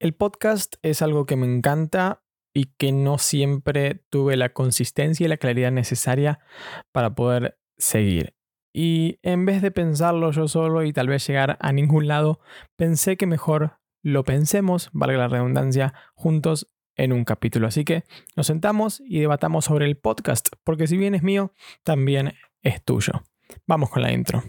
El podcast es algo que me encanta y que no siempre tuve la consistencia y la claridad necesaria para poder seguir. Y en vez de pensarlo yo solo y tal vez llegar a ningún lado, pensé que mejor lo pensemos, valga la redundancia, juntos en un capítulo. Así que nos sentamos y debatamos sobre el podcast, porque si bien es mío, también es tuyo. Vamos con la intro.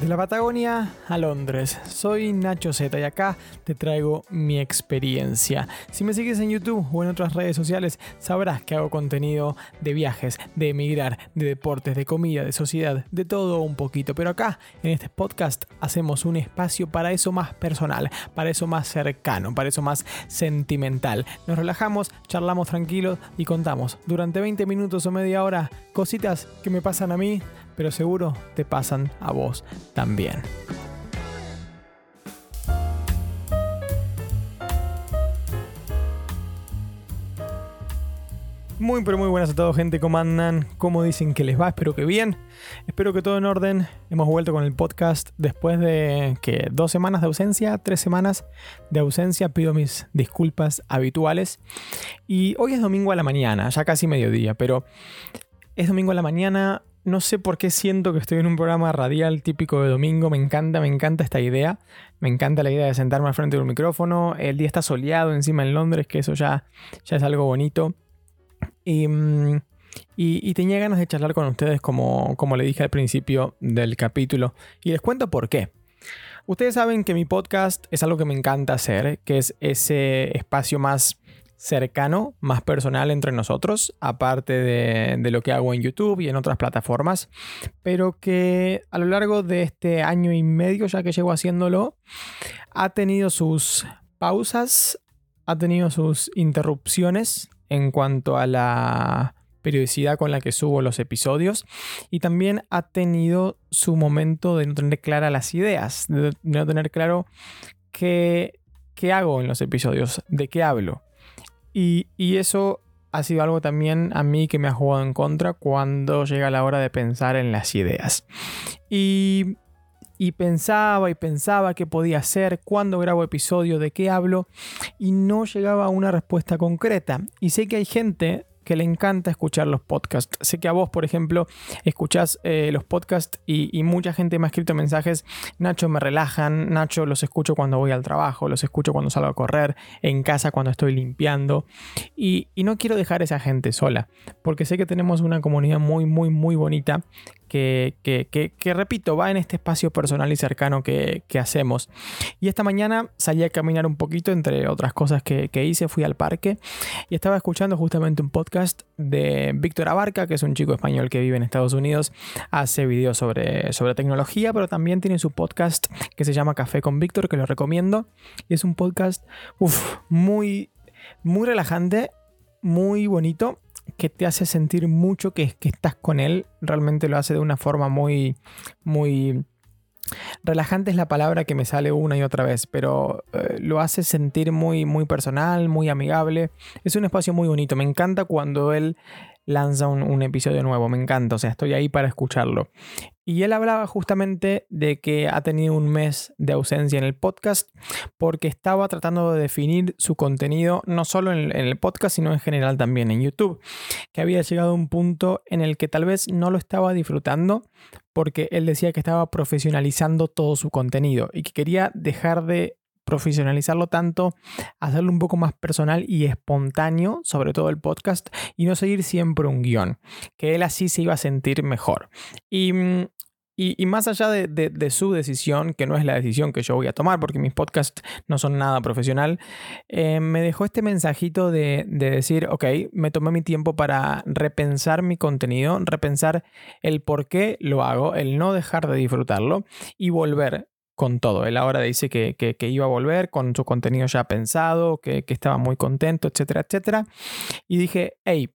De la Patagonia a Londres, soy Nacho Z y acá te traigo mi experiencia. Si me sigues en YouTube o en otras redes sociales, sabrás que hago contenido de viajes, de emigrar, de deportes, de comida, de sociedad, de todo un poquito. Pero acá, en este podcast, hacemos un espacio para eso más personal, para eso más cercano, para eso más sentimental. Nos relajamos, charlamos tranquilos y contamos durante 20 minutos o media hora cositas que me pasan a mí, pero seguro te pasan a vos también. Muy pero muy buenas a todos gente, ¿cómo andan? ¿Cómo dicen que les va? Espero que bien. Espero que todo en orden. Hemos vuelto con el podcast después de que dos semanas de ausencia, tres semanas de ausencia. Pido mis disculpas habituales. Y hoy es domingo a la mañana, ya casi mediodía, pero es domingo a la mañana, no sé por qué siento que estoy en un programa radial típico de domingo. Me encanta, me encanta esta idea. Me encanta la idea de sentarme al frente de un micrófono. El día está soleado encima en Londres, que eso ya, ya es algo bonito. Y, mm, tenía ganas de charlar con ustedes como, como le dije al principio del capítulo. Y les cuento por qué. Ustedes saben que mi podcast es algo que me encanta hacer, que es ese espacio más cercano, más personal entre nosotros, aparte de, lo que hago en YouTube y en otras plataformas, pero que a lo largo de este año y medio ya que llevo haciéndolo, ha tenido sus pausas, ha tenido sus interrupciones en cuanto a la periodicidad con la que subo los episodios y también ha tenido su momento de no tener claras las ideas, de no tener claro qué, qué hago en los episodios, de qué hablo. Y, eso ha sido algo también a mí que me ha jugado en contra cuando llega la hora de pensar en las ideas. Y, pensaba y pensaba qué podía hacer, cuándo grabo episodio, de qué hablo, y no llegaba a una respuesta concreta. Y sé que hay gente que le encanta escuchar los podcasts. Sé que a vos, por ejemplo, escuchás eh, los podcasts y, mucha gente me ha escrito mensajes, Nacho me relajan, Nacho los escucho cuando voy al trabajo, los escucho cuando salgo a correr, en casa cuando estoy limpiando. Y, no quiero dejar a esa gente sola, porque sé que tenemos una comunidad muy, muy, muy bonita que, que, repito, va en este espacio personal y cercano que, hacemos. Y esta mañana salí a caminar un poquito, entre otras cosas que, hice, fui al parque y estaba escuchando justamente un podcast de Víctor Abarca, que es un chico español que vive en Estados Unidos, hace videos sobre, sobre tecnología, pero también tiene su podcast que se llama Café con Víctor, que lo recomiendo. Y es un podcast muy, muy relajante, muy bonito que te hace sentir mucho que, que estás con él. Realmente lo hace de una forma muy, muy relajante es la palabra que me sale una y otra vez, pero eh, lo hace sentir muy, muy personal, muy amigable. Es un espacio muy bonito. Me encanta cuando él lanza un, episodio nuevo. Me encanta, o sea, estoy ahí para escucharlo. Y él hablaba justamente de que ha tenido un mes de ausencia en el podcast porque estaba tratando de definir su contenido no solo en, el podcast, sino en general también en YouTube. Que había llegado a un punto en el que tal vez no lo estaba disfrutando porque él decía que estaba profesionalizando todo su contenido y que quería dejar de profesionalizarlo tanto, hacerlo un poco más personal y espontáneo, sobre todo el podcast, y no seguir siempre un guion, que él así se iba a sentir mejor. Y, mm, más allá de, su decisión, que no es la decisión que yo voy a tomar, porque mis podcasts no son nada profesional, eh, me dejó este mensajito de, de decir, ok, me tomé mi tiempo para repensar mi contenido, repensar el por qué lo hago, el no dejar de disfrutarlo y volver con todo. Él ahora dice que, iba a volver con su contenido ya pensado, que, estaba muy contento, etcétera, etcétera. Y dije, hey,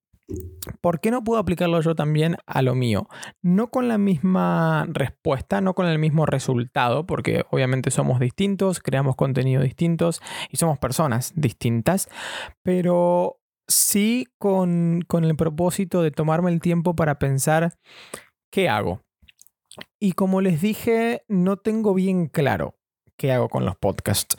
¿por qué no puedo aplicarlo yo también a lo mío? No con la misma respuesta, no con el mismo resultado, porque obviamente somos distintos, creamos contenido distintos y somos personas distintas, pero sí con, con el propósito de tomarme el tiempo para pensar, ¿qué hago? Y como les dije, no tengo bien claro qué hago con los podcasts.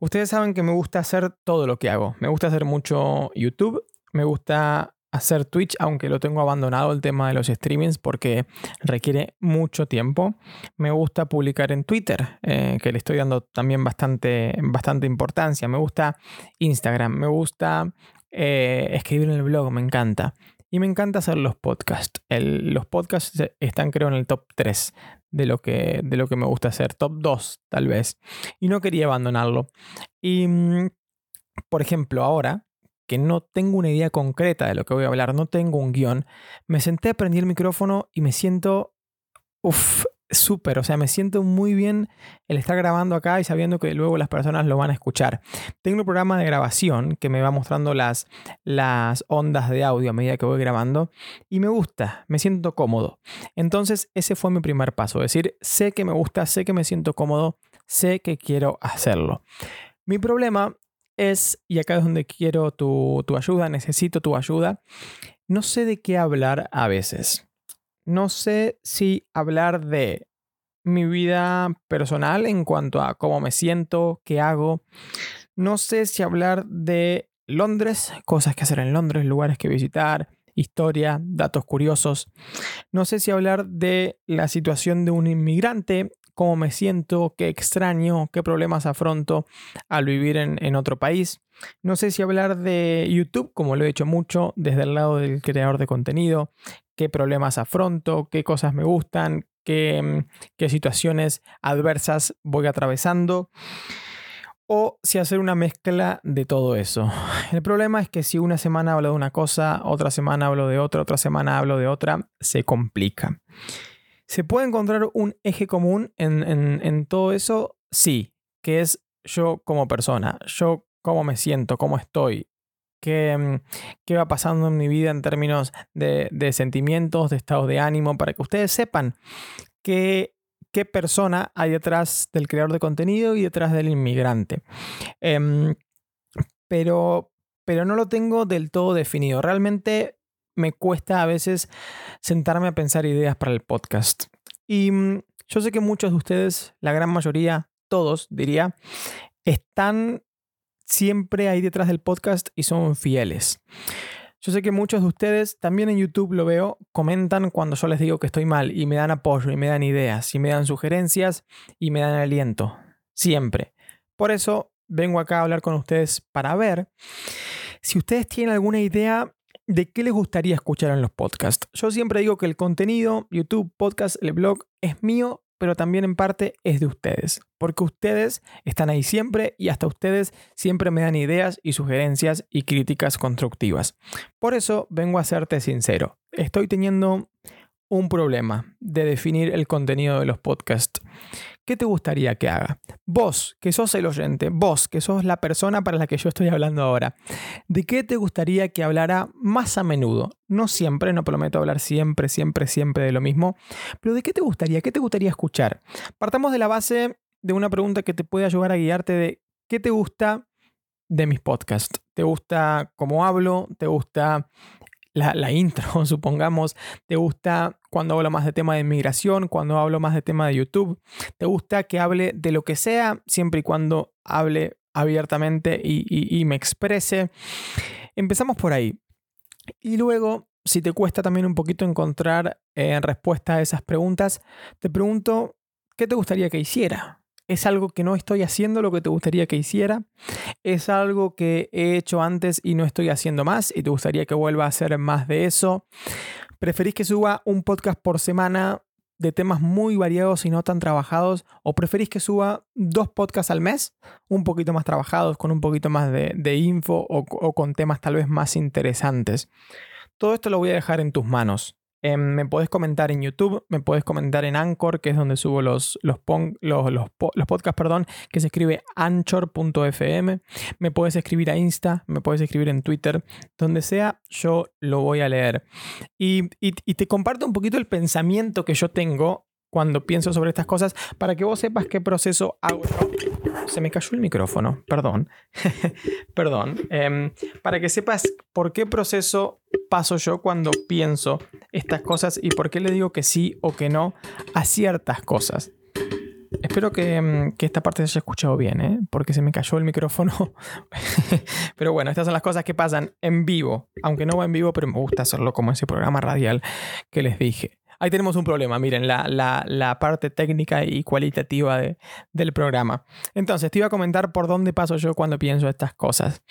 Ustedes saben que me gusta hacer todo lo que hago. Me gusta hacer mucho YouTube, me gusta hacer Twitch, aunque lo tengo abandonado el tema de los streamings porque requiere mucho tiempo. Me gusta publicar en Twitter, eh, que le estoy dando también bastante, bastante importancia. Me gusta Instagram, me gusta eh, escribir en el blog, me encanta. Y me encanta hacer los podcasts. los podcasts están creo en el top 3 de lo, que, de lo que me gusta hacer. Top 2 tal vez. Y no quería abandonarlo. Y, mm, por ejemplo, ahora que no tengo una idea concreta de lo que voy a hablar, no tengo un guion, me senté, prendí el micrófono y me siento, uff, súper, o sea, me siento muy bien el estar grabando acá y sabiendo que luego las personas lo van a escuchar. Tengo un programa de grabación que me va mostrando las, las ondas de audio a medida que voy grabando y me gusta, me siento cómodo. Entonces ese fue mi primer paso, decir, sé que me gusta, sé que me siento cómodo, sé que quiero hacerlo. Mi problema es, y acá es donde quiero tu, ayuda, necesito tu ayuda, no sé de qué hablar a veces. No sé si hablar de mi vida personal en cuanto a cómo me siento, qué hago. No sé si hablar de Londres, cosas que hacer en Londres, lugares que visitar, historia, datos curiosos. No sé si hablar de la situación de un inmigrante cómo me siento, qué extraño, qué problemas afronto al vivir en, otro país. No sé si hablar de YouTube, como lo he hecho mucho, desde el lado del creador de contenido, qué problemas afronto, qué cosas me gustan, qué, mm, qué situaciones adversas voy atravesando o si hacer una mezcla de todo eso. El problema es que si una semana hablo de una cosa, otra semana hablo de otra, otra semana hablo de otra, se complica. ¿Se puede encontrar un eje común en, todo eso? Sí, que es yo como persona, yo cómo me siento, cómo estoy, qué, mm, qué va pasando en mi vida en términos de, sentimientos, de estado de ánimo, para que ustedes sepan qué, qué persona hay detrás del creador de contenido y detrás del inmigrante. Em, pero, pero no lo tengo del todo definido. Realmente me cuesta a veces sentarme a pensar ideas para el podcast. Y mm, yo sé que muchos de ustedes, la gran mayoría, todos diría, están siempre ahí detrás del podcast y son fieles. Yo sé que muchos de ustedes, también en YouTube lo veo, comentan cuando yo les digo que estoy mal y me dan apoyo y me dan ideas y me dan sugerencias y me dan aliento. Siempre. Por eso vengo acá a hablar con ustedes para ver si ustedes tienen alguna idea de qué les gustaría escuchar en los podcasts. Yo siempre digo que el contenido, YouTube, podcast, el blog, es mío, pero también en parte es de ustedes, porque ustedes están ahí siempre y hasta ustedes siempre me dan ideas y sugerencias y críticas constructivas. Por eso vengo a serte sincero, estoy teniendo un problema de definir el contenido de los podcasts. ¿Qué te gustaría que haga? Vos, que sos el oyente, vos, que sos la persona para la que yo estoy hablando ahora, ¿de qué te gustaría que hablara más a menudo? No siempre, no prometo hablar siempre, siempre, siempre de lo mismo, pero ¿de qué te gustaría? ¿Qué te gustaría escuchar? Partamos de la base de una pregunta que te puede ayudar a guiarte de qué te gusta de mis podcasts. ¿Te gusta cómo hablo? ¿Te gusta la, intro, supongamos, te gusta cuando hablo más de tema de inmigración, cuando hablo más de tema de YouTube, te gusta que hable de lo que sea, siempre y cuando hable abiertamente y, me exprese. Empezamos por ahí. Y luego, si te cuesta también un poquito encontrar eh, respuesta a esas preguntas, te pregunto, ¿qué te gustaría que hiciera? Es algo que no estoy haciendo lo que te gustaría que hiciera, es algo que he hecho antes y no estoy haciendo más y te gustaría que vuelva a hacer más de eso. ¿Preferís que suba un podcast por semana de temas muy variados y no tan trabajados? ¿O preferís que suba dos podcasts al mes, un poquito más trabajados, con un poquito más de, info o, o con temas tal vez más interesantes? Todo esto lo voy a dejar en tus manos. Em, me puedes comentar en YouTube, me puedes comentar en Anchor, que es donde subo los, los, los, los, podcasts, perdón, que se escribe anchor.fm. Me puedes escribir a Insta, me puedes escribir en Twitter, donde sea, yo lo voy a leer. Y, y, te comparto un poquito el pensamiento que yo tengo cuando pienso sobre estas cosas para que vos sepas qué proceso hago Se me cayó el micrófono, perdón. perdón. Em, para que sepas por qué proceso paso yo cuando pienso estas cosas y por qué le digo que sí o que no a ciertas cosas. Espero que, mm, que, esta parte se haya escuchado bien, ¿eh? porque se me cayó el micrófono. pero bueno, estas son las cosas que pasan en vivo, aunque no va en vivo, pero me gusta hacerlo como ese programa radial que les dije. Ahí tenemos un problema, miren, la, la, la parte técnica y cualitativa de, del programa. Entonces, te iba a comentar por dónde paso yo cuando pienso estas cosas.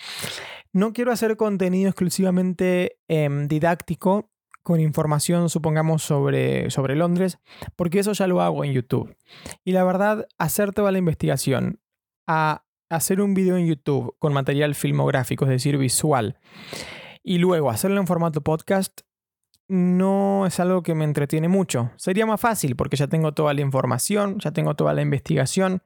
No quiero hacer contenido exclusivamente eh, didáctico con información, supongamos, sobre, sobre Londres, porque eso ya lo hago en YouTube. Y la verdad, hacer toda la investigación, a hacer un video en YouTube con material filmográfico, es decir, visual, y luego hacerlo en formato podcast, no es algo que me entretiene mucho. Sería más fácil porque ya tengo toda la información, ya tengo toda la investigación,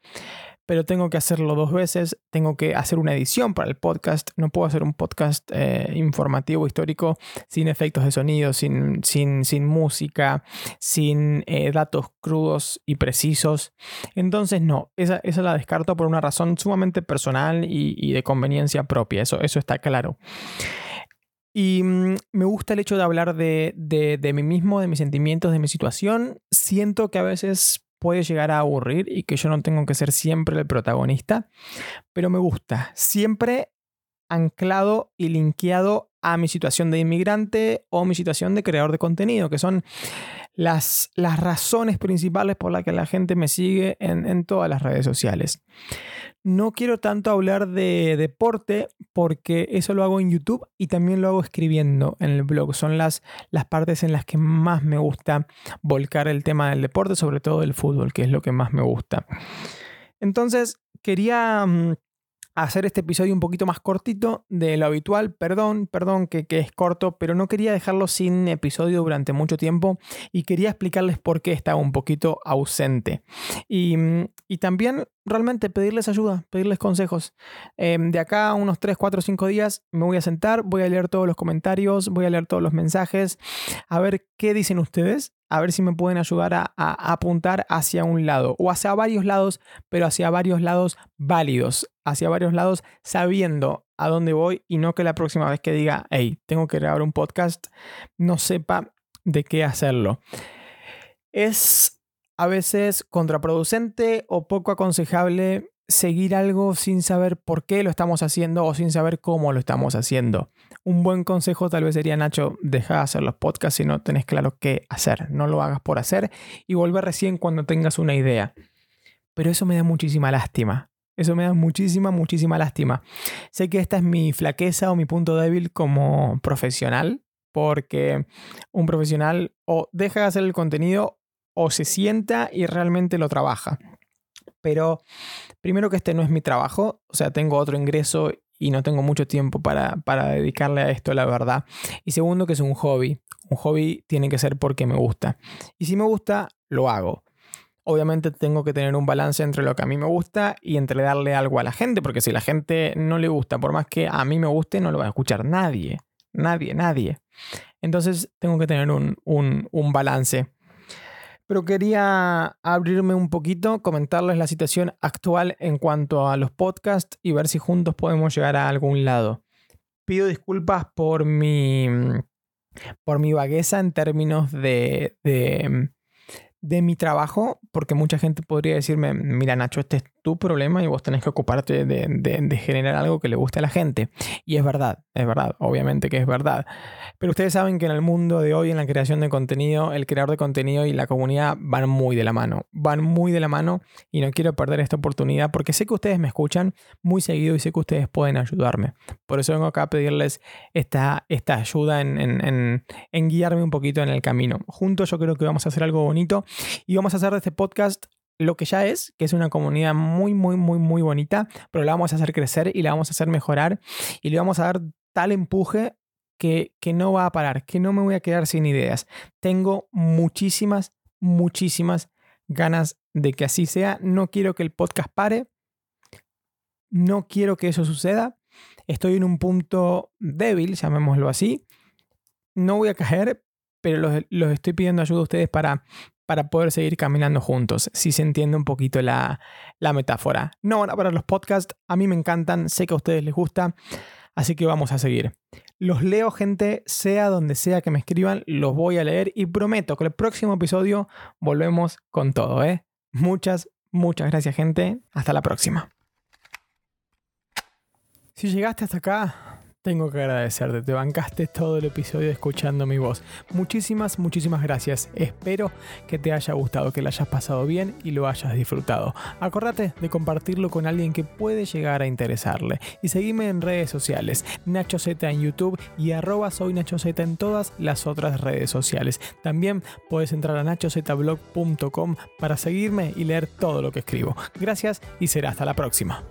pero tengo que hacerlo dos veces, tengo que hacer una edición para el podcast, no puedo hacer un podcast eh, informativo, histórico, sin efectos de sonido, sin, sin, sin música, sin eh, datos crudos y precisos. Entonces, no, esa, esa, la descarto por una razón sumamente personal y, y de conveniencia propia, eso, eso está claro. Y mm, me gusta el hecho de hablar de, de, de, mí mismo, de mis sentimientos, de mi situación. Siento que a veces puede llegar a aburrir y que yo no tengo que ser siempre el protagonista, pero me gusta. Siempre anclado y linkeado a mi situación de inmigrante o mi situación de creador de contenido, que son las, las razones principales por las que la gente me sigue en, en todas las redes sociales. No quiero tanto hablar de deporte porque eso lo hago en YouTube y también lo hago escribiendo en el blog. Son las, las partes en las que más me gusta volcar el tema del deporte, sobre todo del fútbol, que es lo que más me gusta. Entonces, quería mm, hacer este episodio un poquito más cortito de lo habitual. Perdón, perdón que, es corto, pero no quería dejarlo sin episodio durante mucho tiempo y quería explicarles por qué estaba un poquito ausente. Y, también realmente pedirles ayuda, pedirles consejos. Eh, de acá unos 3, 4, 5 días me voy a sentar, voy a leer todos los comentarios, voy a leer todos los mensajes, a ver qué dicen ustedes, a ver si me pueden ayudar a, a, apuntar hacia un lado o hacia varios lados, pero hacia varios lados válidos, hacia varios lados sabiendo a dónde voy y no que la próxima vez que diga, hey, tengo que grabar un podcast, no sepa de qué hacerlo. Es a veces contraproducente o poco aconsejable seguir algo sin saber por qué lo estamos haciendo o sin saber cómo lo estamos haciendo. Un buen consejo tal vez sería, Nacho, deja de hacer los podcasts si no tenés claro qué hacer. No lo hagas por hacer y volver recién cuando tengas una idea. Pero eso me da muchísima lástima. Eso me da muchísima, muchísima lástima. Sé que esta es mi flaqueza o mi punto débil como profesional, porque un profesional o deja de hacer el contenido o se sienta y realmente lo trabaja. Pero primero que este no es mi trabajo, o sea, tengo otro ingreso y no tengo mucho tiempo para, para dedicarle a esto, la verdad. Y segundo que es un hobby. Un hobby tiene que ser porque me gusta. Y si me gusta, lo hago. Obviamente tengo que tener un balance entre lo que a mí me gusta y entre darle algo a la gente, porque si la gente no le gusta, por más que a mí me guste, no lo va a escuchar nadie. Nadie, nadie. Entonces tengo que tener un, un, un balance pero quería abrirme un poquito, comentarles la situación actual en cuanto a los podcasts y ver si juntos podemos llegar a algún lado. Pido disculpas por mi, por mi vagueza en términos de, de, de mi trabajo, porque mucha gente podría decirme, mira Nacho, este es tu problema y vos tenés que ocuparte de, generar algo que le guste a la gente. Y es verdad, es verdad, obviamente que es verdad. Pero ustedes saben que en el mundo de hoy, en la creación de contenido, el creador de contenido y la comunidad van muy de la mano. Van muy de la mano y no quiero perder esta oportunidad porque sé que ustedes me escuchan muy seguido y sé que ustedes pueden ayudarme. Por eso vengo acá a pedirles esta, esta ayuda en, en, en, en guiarme un poquito en el camino. Juntos yo creo que vamos a hacer algo bonito y vamos a hacer de este podcast lo que ya es, que es una comunidad muy, muy, muy, muy bonita, pero la vamos a hacer crecer y la vamos a hacer mejorar y le vamos a dar tal empuje que, que no va a parar, que no me voy a quedar sin ideas. Tengo muchísimas, muchísimas ganas de que así sea. No quiero que el podcast pare. No quiero que eso suceda. Estoy en un punto débil, llamémoslo así. No voy a caer, pero los, los estoy pidiendo ayuda a ustedes para para poder seguir caminando juntos, si se entiende un poquito la, la metáfora. No van a parar los podcasts, a mí me encantan, sé que a ustedes les gusta, así que vamos a seguir. Los leo, gente, sea donde sea que me escriban, los voy a leer y prometo que el próximo episodio volvemos con todo, ¿eh? Muchas, Muchas gracias gente, hasta la próxima. Si llegaste hasta acá, tengo que agradecerte, te bancaste todo el episodio escuchando mi voz. Muchísimas, muchísimas gracias. Espero que te haya gustado, que lo hayas pasado bien y lo hayas disfrutado. Acordate de compartirlo con alguien que puede llegar a interesarle. Y seguime en redes sociales, Nacho Z en YouTube y arroba soy Nacho en todas las otras redes sociales. También puedes entrar a nachozblog.com para seguirme y leer todo lo que escribo. Gracias y será hasta la próxima.